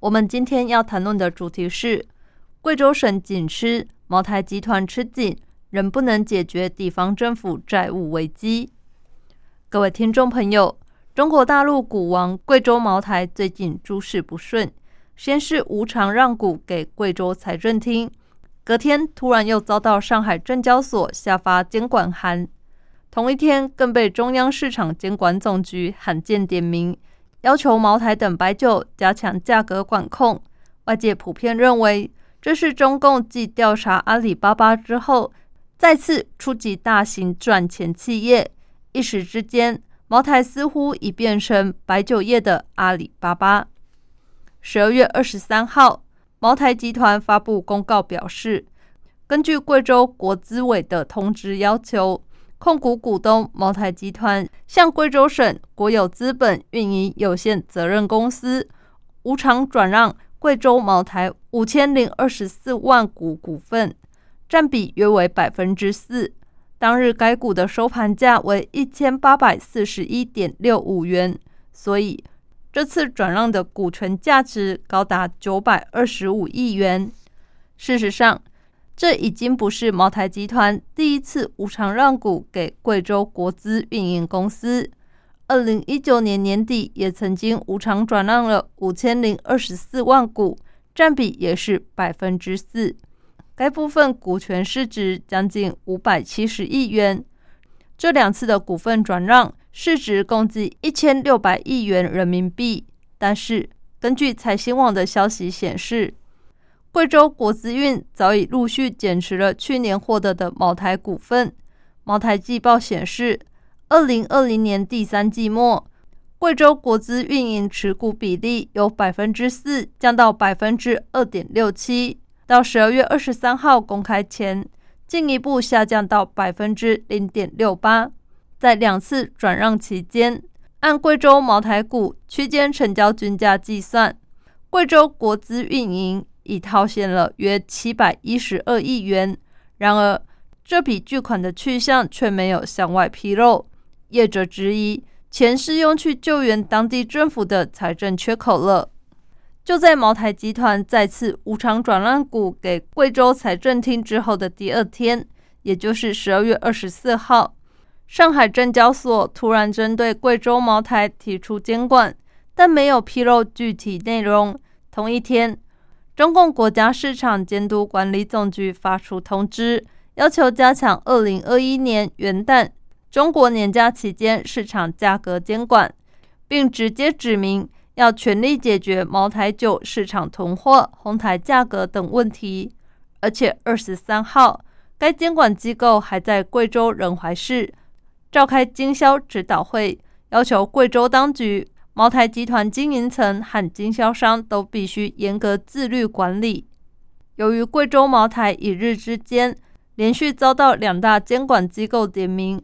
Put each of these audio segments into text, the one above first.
我们今天要谈论的主题是贵州省紧吃，茅台集团吃紧，仍不能解决地方政府债务危机。各位听众朋友，中国大陆股王贵州茅台最近诸事不顺，先是无偿让股给贵州财政厅，隔天突然又遭到上海证交所下发监管函。同一天，更被中央市场监管总局罕见点名，要求茅台等白酒加强价格管控。外界普遍认为，这是中共继调查阿里巴巴之后，再次出击大型赚钱企业。一时之间，茅台似乎已变成白酒业的阿里巴巴。十二月二十三号，茅台集团发布公告表示，根据贵州国资委的通知要求。控股股东茅台集团向贵州省国有资本运营有限责任公司无偿转让贵州茅台五千零二十四万股股份，占比约为百分之四。当日该股的收盘价为一千八百四十一点六五元，所以这次转让的股权价值高达九百二十五亿元。事实上，这已经不是茅台集团第一次无偿让股给贵州国资运营公司。二零一九年年底，也曾经无偿转让了五千零二十四万股，占比也是百分之四。该部分股权市值将近五百七十亿元。这两次的股份转让市值共计一千六百亿元人民币。但是，根据财新网的消息显示，贵州国资运早已陆续减持了去年获得的茅台股份。茅台季报显示，二零二零年第三季末，贵州国资运营持股比例由百分之四降到百分之二点六七，到十二月二十三号公开前，进一步下降到百分之零点六八。在两次转让期间，按贵州茅台股区间成交均价计算，贵州国资运营。已套现了约七百一十二亿元，然而这笔巨款的去向却没有向外披露。业者质疑，钱是用去救援当地政府的财政缺口了。就在茅台集团再次无偿转让股给贵州财政厅之后的第二天，也就是十二月二十四号，上海证交所突然针对贵州茅台提出监管，但没有披露具体内容。同一天。中共国家市场监督管理总局发出通知，要求加强二零二一年元旦、中国年假期间市场价格监管，并直接指明要全力解决茅台酒市场囤货、哄抬价格等问题。而且二十三号，该监管机构还在贵州仁怀市召开经销指导会，要求贵州当局。茅台集团经营层和经销商都必须严格自律管理。由于贵州茅台一日之间连续遭到两大监管机构点名，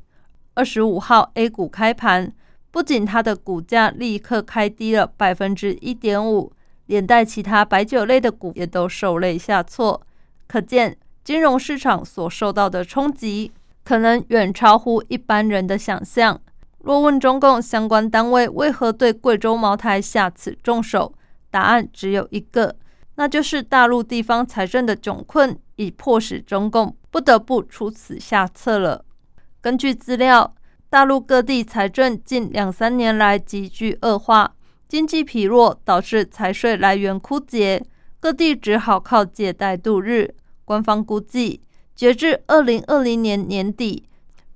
二十五号 A 股开盘，不仅它的股价立刻开低了百分之一点五，连带其他白酒类的股也都受累下挫。可见，金融市场所受到的冲击，可能远超乎一般人的想象。若问中共相关单位为何对贵州茅台下此重手，答案只有一个，那就是大陆地方财政的窘困已迫使中共不得不出此下策了。根据资料，大陆各地财政近两三年来急剧恶化，经济疲弱导致财税来源枯竭，各地只好靠借贷度日。官方估计，截至二零二零年年底。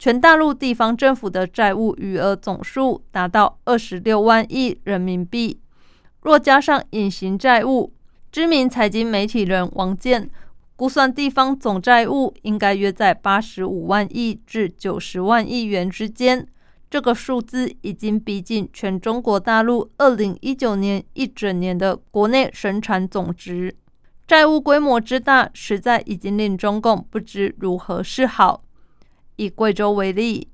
全大陆地方政府的债务余额总数达到二十六万亿人民币，若加上隐形债务，知名财经媒体人王健估算，地方总债务应该约在八十五万亿至九十万亿元之间，这个数字已经逼近全中国大陆二零一九年一整年的国内生产总值。债务规模之大，实在已经令中共不知如何是好。以贵州为例，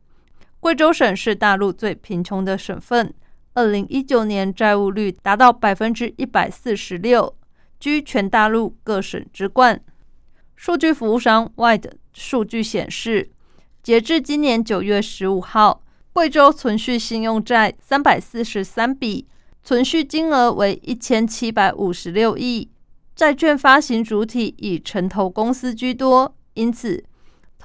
贵州省是大陆最贫穷的省份，二零一九年债务率达到百分之一百四十六，居全大陆各省之冠。数据服务商 Wide 数据显示，截至今年九月十五号。贵州存续信用债三百四十三笔，存续金额为一千七百五十六亿。债券发行主体以城投公司居多，因此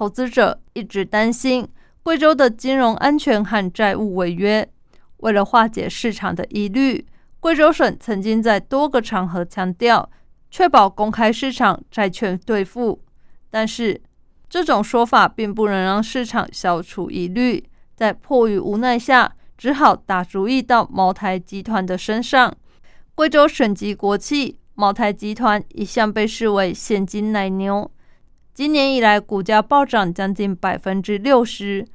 投资者一直担心贵州的金融安全和债务违约。为了化解市场的疑虑，贵州省曾经在多个场合强调，确保公开市场债券兑付。但是，这种说法并不能让市场消除疑虑。在迫于无奈下，只好打主意到茅台集团的身上。贵州省级国企茅台集团一向被视为现金奶牛，今年以来股价暴涨将近百分之六十，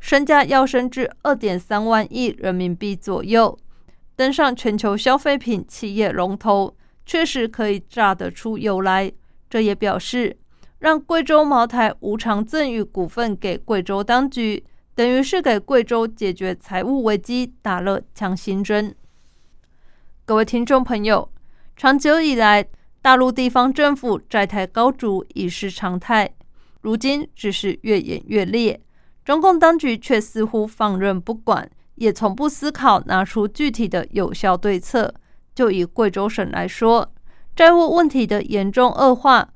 身价要升至二点三万亿人民币左右，登上全球消费品企业龙头，确实可以榨得出油来。这也表示，让贵州茅台无偿赠与股份给贵州当局。等于是给贵州解决财务危机打了强心针。各位听众朋友，长久以来，大陆地方政府债台高筑已是常态，如今只是越演越烈。中共当局却似乎放任不管，也从不思考拿出具体的有效对策。就以贵州省来说，债务问题的严重恶化，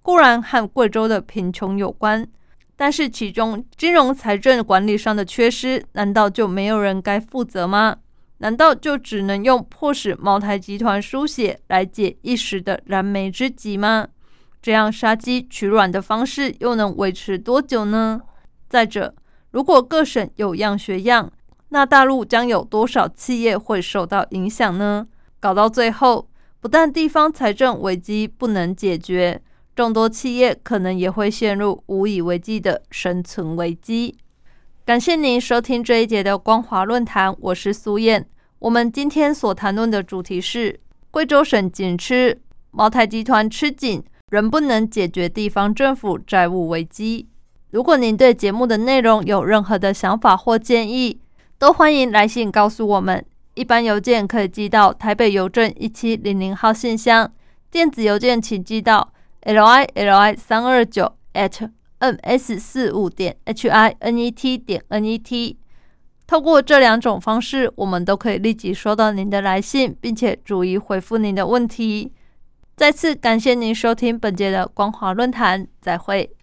固然和贵州的贫穷有关。但是其中金融财政管理上的缺失，难道就没有人该负责吗？难道就只能用迫使茅台集团输血来解一时的燃眉之急吗？这样杀鸡取卵的方式又能维持多久呢？再者，如果各省有样学样，那大陆将有多少企业会受到影响呢？搞到最后，不但地方财政危机不能解决。众多企业可能也会陷入无以为继的生存危机。感谢您收听这一节的光华论坛，我是苏燕。我们今天所谈论的主题是贵州省紧吃，茅台集团吃紧，仍不能解决地方政府债务危机。如果您对节目的内容有任何的想法或建议，都欢迎来信告诉我们。一般邮件可以寄到台北邮政一七零零号信箱，电子邮件请寄到。l i l i 三二九 at m s 四五点 h i n e t 点 n e t，透过这两种方式，我们都可以立即收到您的来信，并且逐一回复您的问题。再次感谢您收听本节的光华论坛，再会。